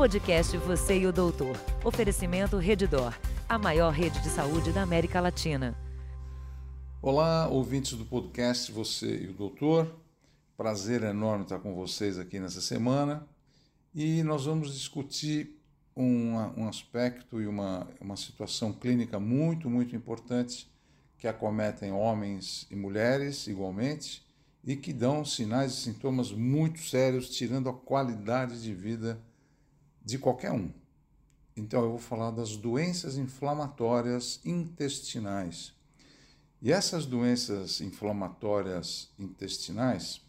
podcast Você e o Doutor. Oferecimento Redidor, a maior rede de saúde da América Latina. Olá, ouvintes do podcast Você e o Doutor. Prazer enorme estar com vocês aqui nessa semana. E nós vamos discutir um, um aspecto e uma, uma situação clínica muito, muito importante que acometem homens e mulheres igualmente e que dão sinais e sintomas muito sérios, tirando a qualidade de vida de qualquer um. Então eu vou falar das doenças inflamatórias intestinais. E essas doenças inflamatórias intestinais,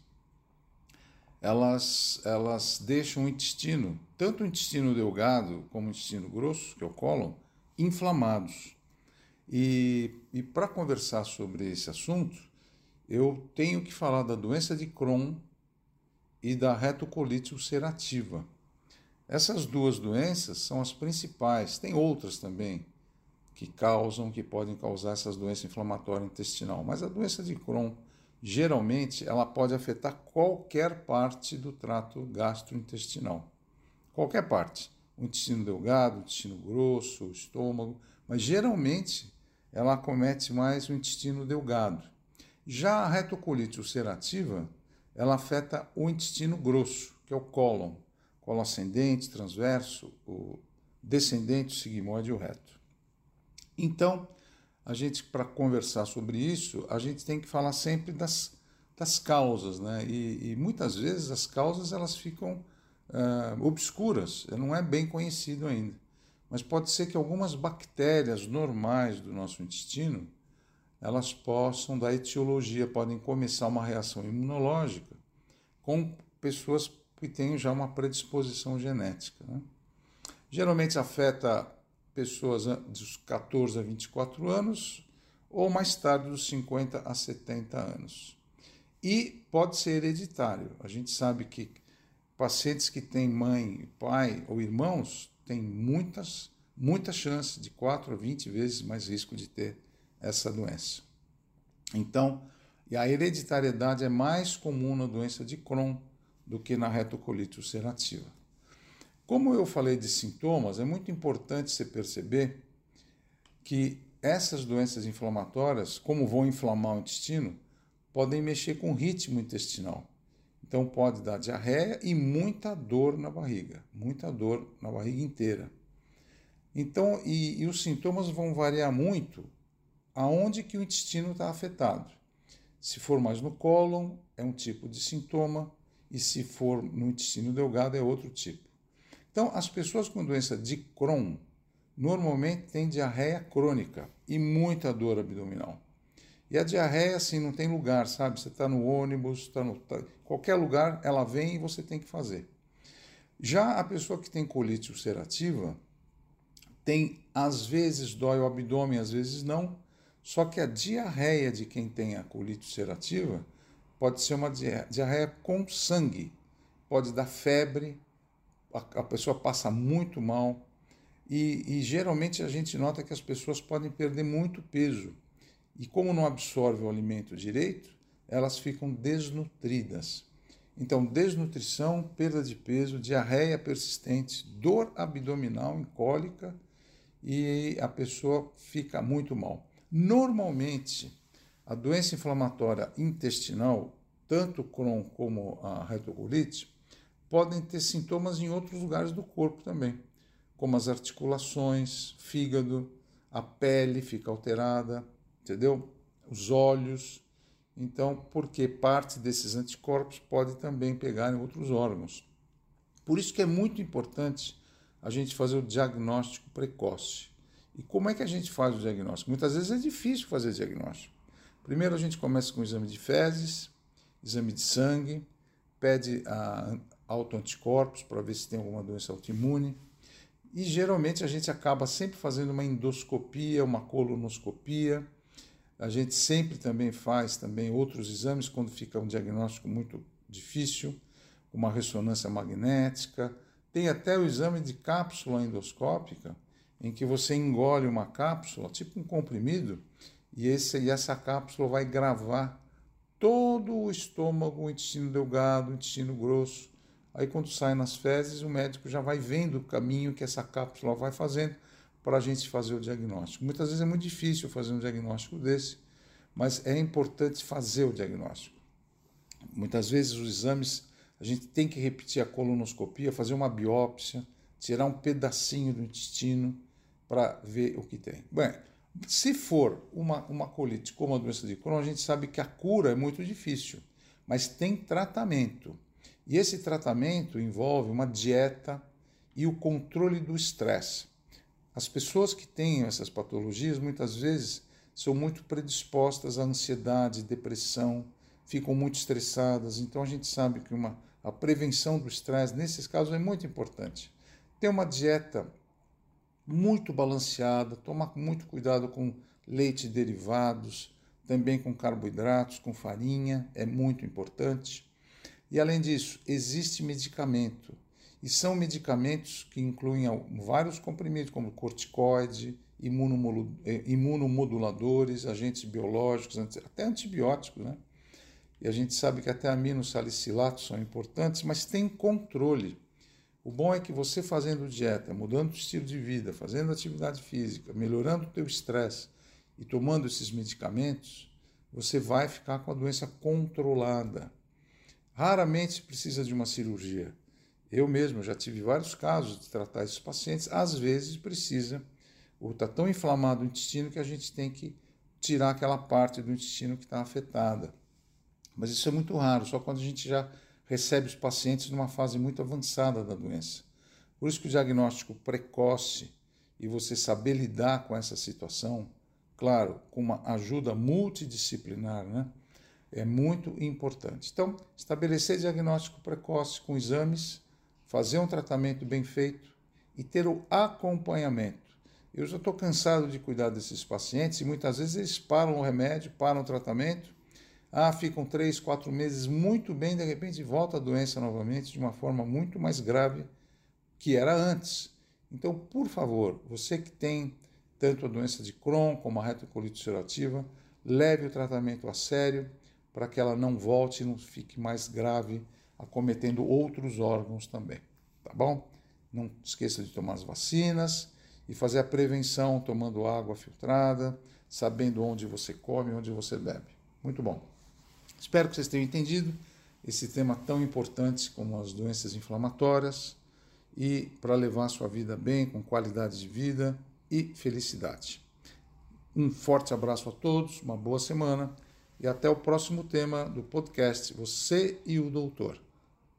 elas, elas deixam o intestino, tanto o intestino delgado como o intestino grosso, que é o cólon, inflamados. E, e para conversar sobre esse assunto, eu tenho que falar da doença de Crohn e da retocolite ulcerativa. Essas duas doenças são as principais, tem outras também que causam, que podem causar essas doenças inflamatórias intestinal, mas a doença de Crohn, geralmente, ela pode afetar qualquer parte do trato gastrointestinal. Qualquer parte. O intestino delgado, o intestino grosso, o estômago, mas geralmente ela acomete mais o intestino delgado. Já a retocolite ulcerativa, ela afeta o intestino grosso, que é o cólon colo ascendente, transverso, o descendente, o sigmoide e o reto. Então, a gente, para conversar sobre isso, a gente tem que falar sempre das, das causas, né? E, e muitas vezes as causas elas ficam uh, obscuras, não é bem conhecido ainda. Mas pode ser que algumas bactérias normais do nosso intestino elas possam dar etiologia, podem começar uma reação imunológica com pessoas que têm já uma predisposição genética. Né? Geralmente afeta pessoas dos 14 a 24 anos ou mais tarde dos 50 a 70 anos. E pode ser hereditário. A gente sabe que pacientes que têm mãe, pai ou irmãos têm muitas, muita chance de 4 a 20 vezes mais risco de ter essa doença. Então, e a hereditariedade é mais comum na doença de Crohn do que na retocolite ulcerativa. Como eu falei de sintomas, é muito importante você perceber que essas doenças inflamatórias, como vão inflamar o intestino, podem mexer com o ritmo intestinal. Então pode dar diarreia e muita dor na barriga, muita dor na barriga inteira. Então, e, e os sintomas vão variar muito aonde que o intestino está afetado. Se for mais no cólon, é um tipo de sintoma, e se for no intestino delgado é outro tipo. Então, as pessoas com doença de Crohn normalmente têm diarreia crônica e muita dor abdominal. E a diarreia, assim, não tem lugar, sabe? Você está no ônibus, está no. Tá, qualquer lugar, ela vem e você tem que fazer. Já a pessoa que tem colite ulcerativa, tem, às vezes, dói o abdômen, às vezes não. Só que a diarreia de quem tem a colite ulcerativa pode ser uma diarreia com sangue, pode dar febre, a, pessoa passa muito mal e, e geralmente a gente nota que as pessoas podem perder muito peso e como não absorve o alimento direito, elas ficam desnutridas. Então, desnutrição, perda de peso, diarreia persistente, dor abdominal incólica e a pessoa fica muito mal. Normalmente, a doença inflamatória intestinal, tanto Crohn como a retocolite, podem ter sintomas em outros lugares do corpo também, como as articulações, fígado, a pele fica alterada, entendeu? Os olhos. Então, porque parte desses anticorpos pode também pegar em outros órgãos. Por isso que é muito importante a gente fazer o diagnóstico precoce. E como é que a gente faz o diagnóstico? Muitas vezes é difícil fazer diagnóstico. Primeiro a gente começa com o exame de fezes, exame de sangue, pede a autoanticorpos para ver se tem alguma doença autoimune. E geralmente a gente acaba sempre fazendo uma endoscopia, uma colonoscopia. A gente sempre também faz também outros exames quando fica um diagnóstico muito difícil, uma ressonância magnética. Tem até o exame de cápsula endoscópica, em que você engole uma cápsula, tipo um comprimido, e, esse, e essa cápsula vai gravar todo o estômago, o intestino delgado, o intestino grosso, Aí, quando sai nas fezes, o médico já vai vendo o caminho que essa cápsula vai fazendo para a gente fazer o diagnóstico. Muitas vezes é muito difícil fazer um diagnóstico desse, mas é importante fazer o diagnóstico. Muitas vezes os exames, a gente tem que repetir a colonoscopia, fazer uma biópsia, tirar um pedacinho do intestino para ver o que tem. Bem, se for uma, uma colite como a doença de Crohn, a gente sabe que a cura é muito difícil, mas tem tratamento. E esse tratamento envolve uma dieta e o controle do estresse. As pessoas que têm essas patologias muitas vezes são muito predispostas à ansiedade, depressão, ficam muito estressadas. Então a gente sabe que uma, a prevenção do estresse nesses casos é muito importante. Ter uma dieta muito balanceada, tomar muito cuidado com leite derivados, também com carboidratos, com farinha, é muito importante. E além disso, existe medicamento. E são medicamentos que incluem vários comprimidos, como corticoide, eh, imunomoduladores, agentes biológicos, até antibióticos, né? E a gente sabe que até aminosalicilatos são importantes, mas tem controle. O bom é que você fazendo dieta, mudando o estilo de vida, fazendo atividade física, melhorando o teu estresse e tomando esses medicamentos, você vai ficar com a doença controlada. Raramente precisa de uma cirurgia. Eu mesmo já tive vários casos de tratar esses pacientes. Às vezes precisa, ou está tão inflamado o intestino que a gente tem que tirar aquela parte do intestino que está afetada. Mas isso é muito raro, só quando a gente já recebe os pacientes numa fase muito avançada da doença. Por isso que o diagnóstico precoce e você saber lidar com essa situação, claro, com uma ajuda multidisciplinar, né, é muito importante. Então, estabelecer diagnóstico precoce com exames, fazer um tratamento bem feito e ter o acompanhamento. Eu já estou cansado de cuidar desses pacientes e muitas vezes eles param o remédio, param o tratamento ah, ficam três, quatro meses muito bem, de repente volta a doença novamente de uma forma muito mais grave que era antes. Então, por favor, você que tem tanto a doença de Crohn como a retocolite ulcerativa, leve o tratamento a sério para que ela não volte e não fique mais grave, acometendo outros órgãos também. Tá bom? Não esqueça de tomar as vacinas e fazer a prevenção tomando água filtrada, sabendo onde você come, onde você bebe. Muito bom. Espero que vocês tenham entendido esse tema tão importante como as doenças inflamatórias e para levar a sua vida bem, com qualidade de vida e felicidade. Um forte abraço a todos, uma boa semana e até o próximo tema do podcast Você e o Doutor.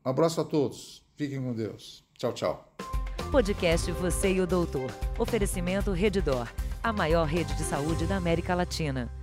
Um abraço a todos, fiquem com Deus. Tchau, tchau. Podcast Você e o Doutor. Oferecimento Redidor, a maior rede de saúde da América Latina.